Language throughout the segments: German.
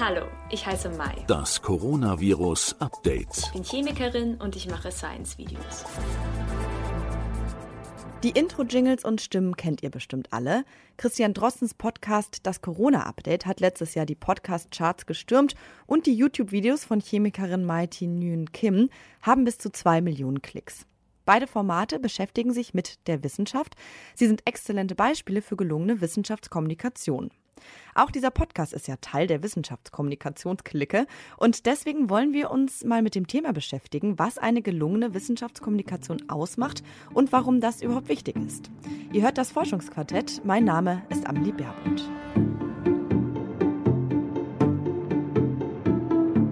Hallo, ich heiße Mai. Das Coronavirus Update. Ich bin Chemikerin und ich mache Science-Videos. Die Intro-Jingles und Stimmen kennt ihr bestimmt alle. Christian Drossens Podcast Das Corona-Update hat letztes Jahr die Podcast-Charts gestürmt und die YouTube-Videos von Chemikerin Mai Nguyen Kim haben bis zu zwei Millionen Klicks. Beide Formate beschäftigen sich mit der Wissenschaft. Sie sind exzellente Beispiele für gelungene Wissenschaftskommunikation. Auch dieser Podcast ist ja Teil der Wissenschaftskommunikationsklicke und deswegen wollen wir uns mal mit dem Thema beschäftigen, was eine gelungene Wissenschaftskommunikation ausmacht und warum das überhaupt wichtig ist. Ihr hört das Forschungsquartett. Mein Name ist Amelie Berbund.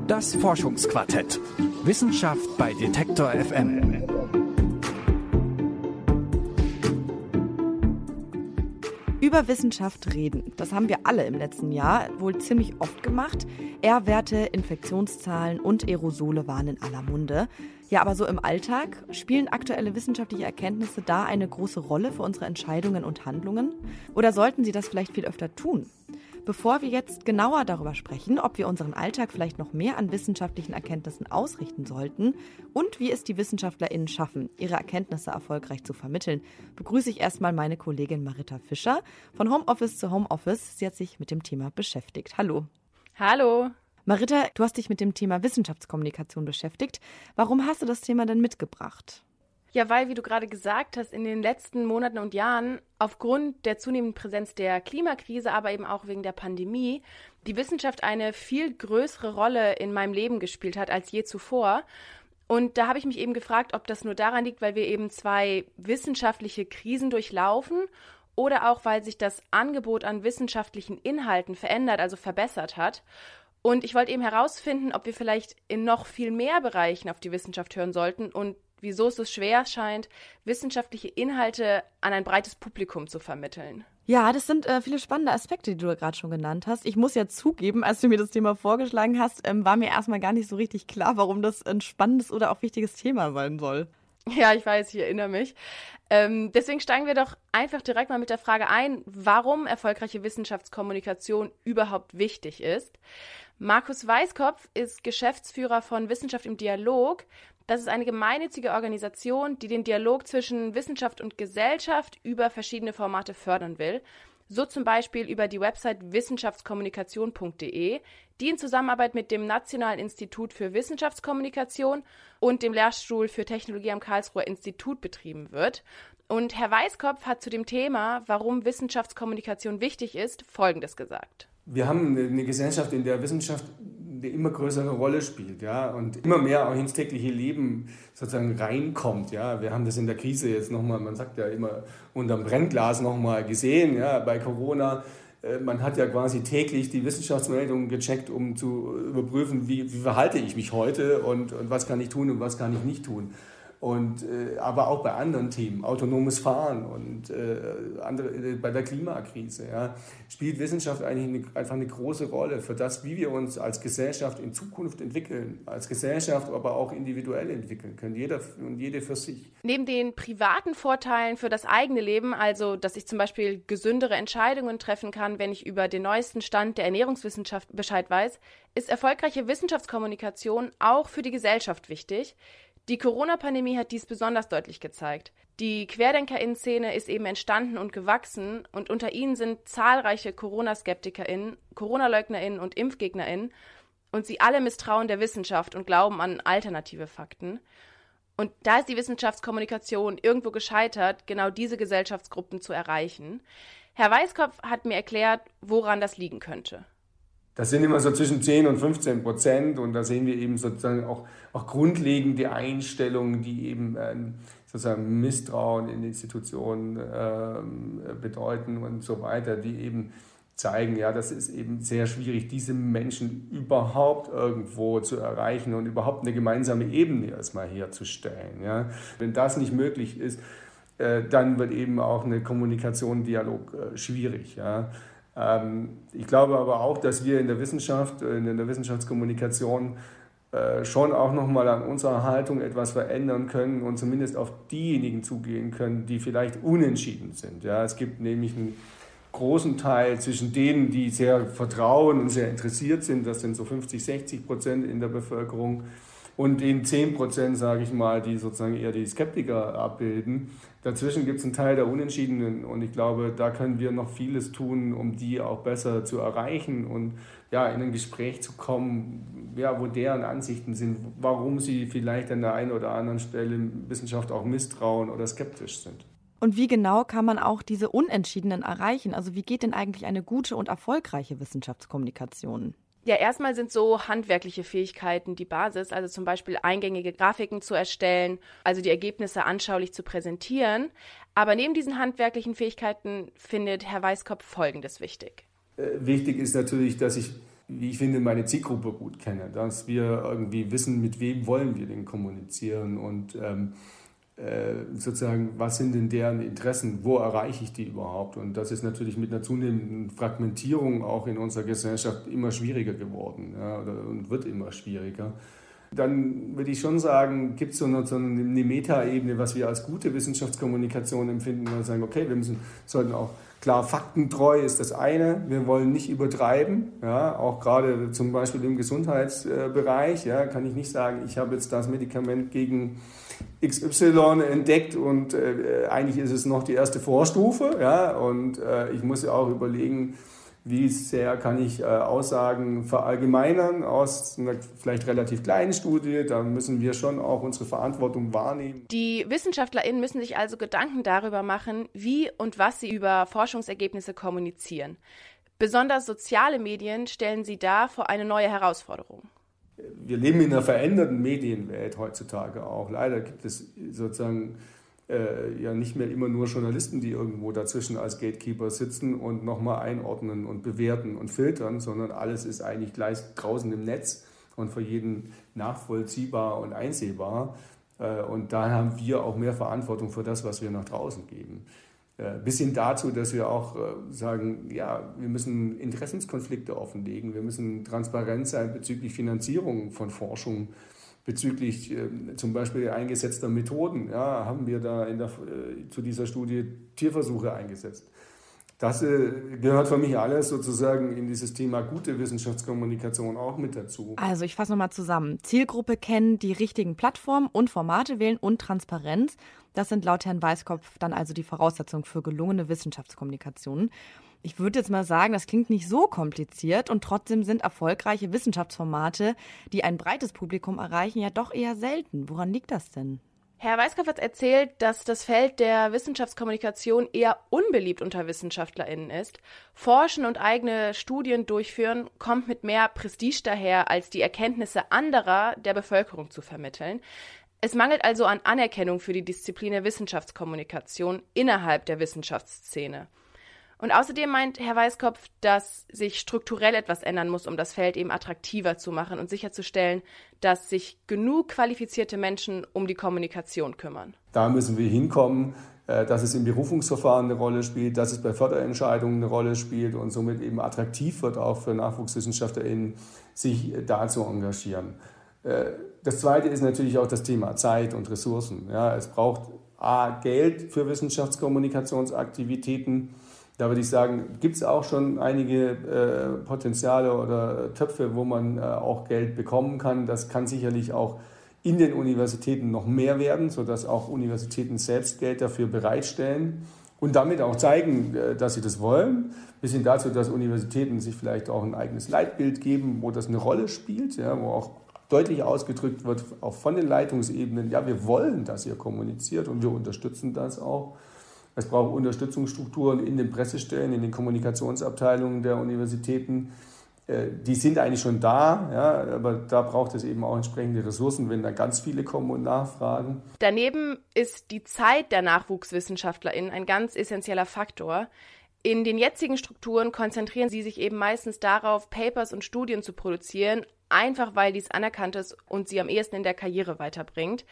Das Forschungsquartett. Wissenschaft bei Detektor FM. Über Wissenschaft reden. Das haben wir alle im letzten Jahr wohl ziemlich oft gemacht. R-Werte, Infektionszahlen und Aerosole waren in aller Munde. Ja, aber so im Alltag spielen aktuelle wissenschaftliche Erkenntnisse da eine große Rolle für unsere Entscheidungen und Handlungen? Oder sollten sie das vielleicht viel öfter tun? Bevor wir jetzt genauer darüber sprechen, ob wir unseren Alltag vielleicht noch mehr an wissenschaftlichen Erkenntnissen ausrichten sollten und wie es die WissenschaftlerInnen schaffen, ihre Erkenntnisse erfolgreich zu vermitteln, begrüße ich erstmal meine Kollegin Marita Fischer von Homeoffice zu Homeoffice. Sie hat sich mit dem Thema beschäftigt. Hallo. Hallo. Marita, du hast dich mit dem Thema Wissenschaftskommunikation beschäftigt. Warum hast du das Thema denn mitgebracht? Ja, weil, wie du gerade gesagt hast, in den letzten Monaten und Jahren aufgrund der zunehmenden Präsenz der Klimakrise, aber eben auch wegen der Pandemie, die Wissenschaft eine viel größere Rolle in meinem Leben gespielt hat als je zuvor. Und da habe ich mich eben gefragt, ob das nur daran liegt, weil wir eben zwei wissenschaftliche Krisen durchlaufen oder auch, weil sich das Angebot an wissenschaftlichen Inhalten verändert, also verbessert hat. Und ich wollte eben herausfinden, ob wir vielleicht in noch viel mehr Bereichen auf die Wissenschaft hören sollten und wieso es so schwer scheint, wissenschaftliche Inhalte an ein breites Publikum zu vermitteln. Ja, das sind äh, viele spannende Aspekte, die du gerade schon genannt hast. Ich muss ja zugeben, als du mir das Thema vorgeschlagen hast, ähm, war mir erstmal gar nicht so richtig klar, warum das ein spannendes oder auch wichtiges Thema sein soll. Ja, ich weiß, ich erinnere mich. Ähm, deswegen steigen wir doch einfach direkt mal mit der Frage ein, warum erfolgreiche Wissenschaftskommunikation überhaupt wichtig ist. Markus Weißkopf ist Geschäftsführer von Wissenschaft im Dialog. Das ist eine gemeinnützige Organisation, die den Dialog zwischen Wissenschaft und Gesellschaft über verschiedene Formate fördern will. So zum Beispiel über die Website wissenschaftskommunikation.de, die in Zusammenarbeit mit dem Nationalen Institut für Wissenschaftskommunikation und dem Lehrstuhl für Technologie am Karlsruher Institut betrieben wird. Und Herr Weißkopf hat zu dem Thema, warum Wissenschaftskommunikation wichtig ist, Folgendes gesagt wir haben eine Gesellschaft, in der Wissenschaft eine immer größere Rolle spielt, ja, und immer mehr auch ins tägliche Leben sozusagen reinkommt, ja. Wir haben das in der Krise jetzt nochmal, man sagt ja immer unterm Brennglas nochmal gesehen, ja, bei Corona. Äh, man hat ja quasi täglich die Wissenschaftsmeldungen gecheckt, um zu überprüfen, wie, wie verhalte ich mich heute und, und was kann ich tun und was kann ich nicht tun und äh, aber auch bei anderen Themen, autonomes Fahren und äh, andere, äh, bei der Klimakrise, ja, spielt Wissenschaft eigentlich eine, einfach eine große Rolle für das, wie wir uns als Gesellschaft in Zukunft entwickeln, als Gesellschaft, aber auch individuell entwickeln können, jeder und jede für sich. Neben den privaten Vorteilen für das eigene Leben, also dass ich zum Beispiel gesündere Entscheidungen treffen kann, wenn ich über den neuesten Stand der Ernährungswissenschaft Bescheid weiß, ist erfolgreiche Wissenschaftskommunikation auch für die Gesellschaft wichtig. Die Corona-Pandemie hat dies besonders deutlich gezeigt. Die Querdenkerinnen-Szene ist eben entstanden und gewachsen und unter ihnen sind zahlreiche Corona-SkeptikerInnen, Corona-LeugnerInnen und ImpfgegnerInnen und sie alle misstrauen der Wissenschaft und glauben an alternative Fakten. Und da ist die Wissenschaftskommunikation irgendwo gescheitert, genau diese Gesellschaftsgruppen zu erreichen. Herr Weißkopf hat mir erklärt, woran das liegen könnte. Das sind immer so zwischen 10 und 15 Prozent und da sehen wir eben sozusagen auch, auch grundlegende Einstellungen, die eben äh, sozusagen Misstrauen in Institutionen äh, bedeuten und so weiter, die eben zeigen, ja, das ist eben sehr schwierig, diese Menschen überhaupt irgendwo zu erreichen und überhaupt eine gemeinsame Ebene erstmal herzustellen. Ja. Wenn das nicht möglich ist, äh, dann wird eben auch eine Kommunikation, Dialog äh, schwierig. Ja. Ähm, ich glaube aber auch, dass wir in der Wissenschaft, äh, in der Wissenschaftskommunikation äh, schon auch nochmal an unserer Haltung etwas verändern können und zumindest auf diejenigen zugehen können, die vielleicht unentschieden sind. Ja, es gibt nämlich ein großen Teil zwischen denen, die sehr vertrauen und sehr interessiert sind, das sind so 50, 60 Prozent in der Bevölkerung, und den 10 Prozent, sage ich mal, die sozusagen eher die Skeptiker abbilden. Dazwischen gibt es einen Teil der Unentschiedenen und ich glaube, da können wir noch vieles tun, um die auch besser zu erreichen und ja, in ein Gespräch zu kommen, ja, wo deren Ansichten sind, warum sie vielleicht an der einen oder anderen Stelle Wissenschaft auch misstrauen oder skeptisch sind. Und wie genau kann man auch diese Unentschiedenen erreichen? Also wie geht denn eigentlich eine gute und erfolgreiche Wissenschaftskommunikation? Ja, erstmal sind so handwerkliche Fähigkeiten die Basis, also zum Beispiel eingängige Grafiken zu erstellen, also die Ergebnisse anschaulich zu präsentieren. Aber neben diesen handwerklichen Fähigkeiten findet Herr Weißkopf Folgendes wichtig. Äh, wichtig ist natürlich, dass ich, wie ich finde, meine Zielgruppe gut kenne, dass wir irgendwie wissen, mit wem wollen wir denn kommunizieren und ähm, äh, sozusagen, was sind denn deren Interessen, wo erreiche ich die überhaupt? Und das ist natürlich mit einer zunehmenden Fragmentierung auch in unserer Gesellschaft immer schwieriger geworden ja, und wird immer schwieriger. Dann würde ich schon sagen, gibt so es so eine Metaebene, was wir als gute Wissenschaftskommunikation empfinden, und sagen, okay, wir müssen, sollten auch Klar, faktentreu ist das eine. Wir wollen nicht übertreiben. Ja, auch gerade zum Beispiel im Gesundheitsbereich ja, kann ich nicht sagen, ich habe jetzt das Medikament gegen XY entdeckt und äh, eigentlich ist es noch die erste Vorstufe. Ja, und äh, ich muss ja auch überlegen, wie sehr kann ich äh, Aussagen verallgemeinern aus einer vielleicht relativ kleinen Studie? Da müssen wir schon auch unsere Verantwortung wahrnehmen. Die WissenschaftlerInnen müssen sich also Gedanken darüber machen, wie und was sie über Forschungsergebnisse kommunizieren. Besonders soziale Medien stellen sie da vor eine neue Herausforderung. Wir leben in einer veränderten Medienwelt heutzutage auch. Leider gibt es sozusagen äh, ja nicht mehr immer nur Journalisten, die irgendwo dazwischen als Gatekeeper sitzen und nochmal einordnen und bewerten und filtern, sondern alles ist eigentlich gleich draußen im Netz und für jeden nachvollziehbar und einsehbar. Äh, und da haben wir auch mehr Verantwortung für das, was wir nach draußen geben. Äh, bis hin dazu, dass wir auch äh, sagen, ja, wir müssen Interessenskonflikte offenlegen, wir müssen transparent sein bezüglich Finanzierung von Forschung bezüglich äh, zum Beispiel eingesetzter Methoden. Ja, haben wir da der, äh, zu dieser Studie Tierversuche eingesetzt. Das äh, gehört für mich alles sozusagen in dieses Thema gute Wissenschaftskommunikation auch mit dazu. Also ich fasse nochmal zusammen. Zielgruppe kennen, die richtigen Plattformen und Formate wählen und Transparenz. Das sind laut Herrn Weißkopf dann also die Voraussetzungen für gelungene Wissenschaftskommunikation. Ich würde jetzt mal sagen, das klingt nicht so kompliziert und trotzdem sind erfolgreiche Wissenschaftsformate, die ein breites Publikum erreichen, ja doch eher selten. Woran liegt das denn? Herr Weißkopf hat erzählt, dass das Feld der Wissenschaftskommunikation eher unbeliebt unter WissenschaftlerInnen ist. Forschen und eigene Studien durchführen kommt mit mehr Prestige daher, als die Erkenntnisse anderer der Bevölkerung zu vermitteln. Es mangelt also an Anerkennung für die Disziplin der Wissenschaftskommunikation innerhalb der Wissenschaftsszene. Und außerdem meint Herr Weißkopf, dass sich strukturell etwas ändern muss, um das Feld eben attraktiver zu machen und sicherzustellen, dass sich genug qualifizierte Menschen um die Kommunikation kümmern. Da müssen wir hinkommen, äh, dass es im Berufungsverfahren eine Rolle spielt, dass es bei Förderentscheidungen eine Rolle spielt und somit eben attraktiv wird, auch für NachwuchswissenschaftlerInnen, sich da zu engagieren. Äh, das Zweite ist natürlich auch das Thema Zeit und Ressourcen. Ja, es braucht A, Geld für Wissenschaftskommunikationsaktivitäten da würde ich sagen, gibt es auch schon einige äh, Potenziale oder Töpfe, wo man äh, auch Geld bekommen kann. Das kann sicherlich auch in den Universitäten noch mehr werden, sodass auch Universitäten selbst Geld dafür bereitstellen und damit auch zeigen, äh, dass sie das wollen. Bis hin dazu, dass Universitäten sich vielleicht auch ein eigenes Leitbild geben, wo das eine Rolle spielt, ja, wo auch deutlich ausgedrückt wird, auch von den Leitungsebenen, ja, wir wollen, dass ihr kommuniziert und wir unterstützen das auch. Es braucht Unterstützungsstrukturen in den Pressestellen, in den Kommunikationsabteilungen der Universitäten. Äh, die sind eigentlich schon da, ja, aber da braucht es eben auch entsprechende Ressourcen, wenn da ganz viele kommen und nachfragen. Daneben ist die Zeit der NachwuchswissenschaftlerInnen ein ganz essentieller Faktor. In den jetzigen Strukturen konzentrieren sie sich eben meistens darauf, Papers und Studien zu produzieren, einfach weil dies anerkannt ist und sie am ehesten in der Karriere weiterbringt.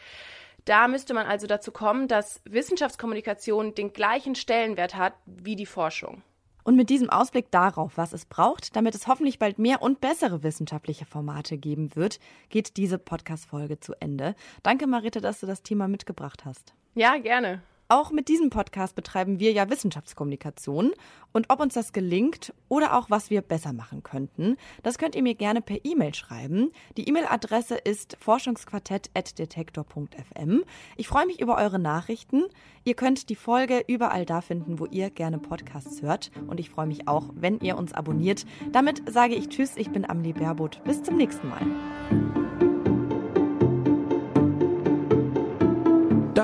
Da müsste man also dazu kommen, dass Wissenschaftskommunikation den gleichen Stellenwert hat wie die Forschung. Und mit diesem Ausblick darauf, was es braucht, damit es hoffentlich bald mehr und bessere wissenschaftliche Formate geben wird, geht diese Podcast-Folge zu Ende. Danke, Marita, dass du das Thema mitgebracht hast. Ja, gerne. Auch mit diesem Podcast betreiben wir ja Wissenschaftskommunikation. Und ob uns das gelingt oder auch was wir besser machen könnten, das könnt ihr mir gerne per E-Mail schreiben. Die E-Mail-Adresse ist forschungsquartett.detektor.fm. Ich freue mich über eure Nachrichten. Ihr könnt die Folge überall da finden, wo ihr gerne Podcasts hört. Und ich freue mich auch, wenn ihr uns abonniert. Damit sage ich Tschüss, ich bin Amelie Baerbutt. Bis zum nächsten Mal.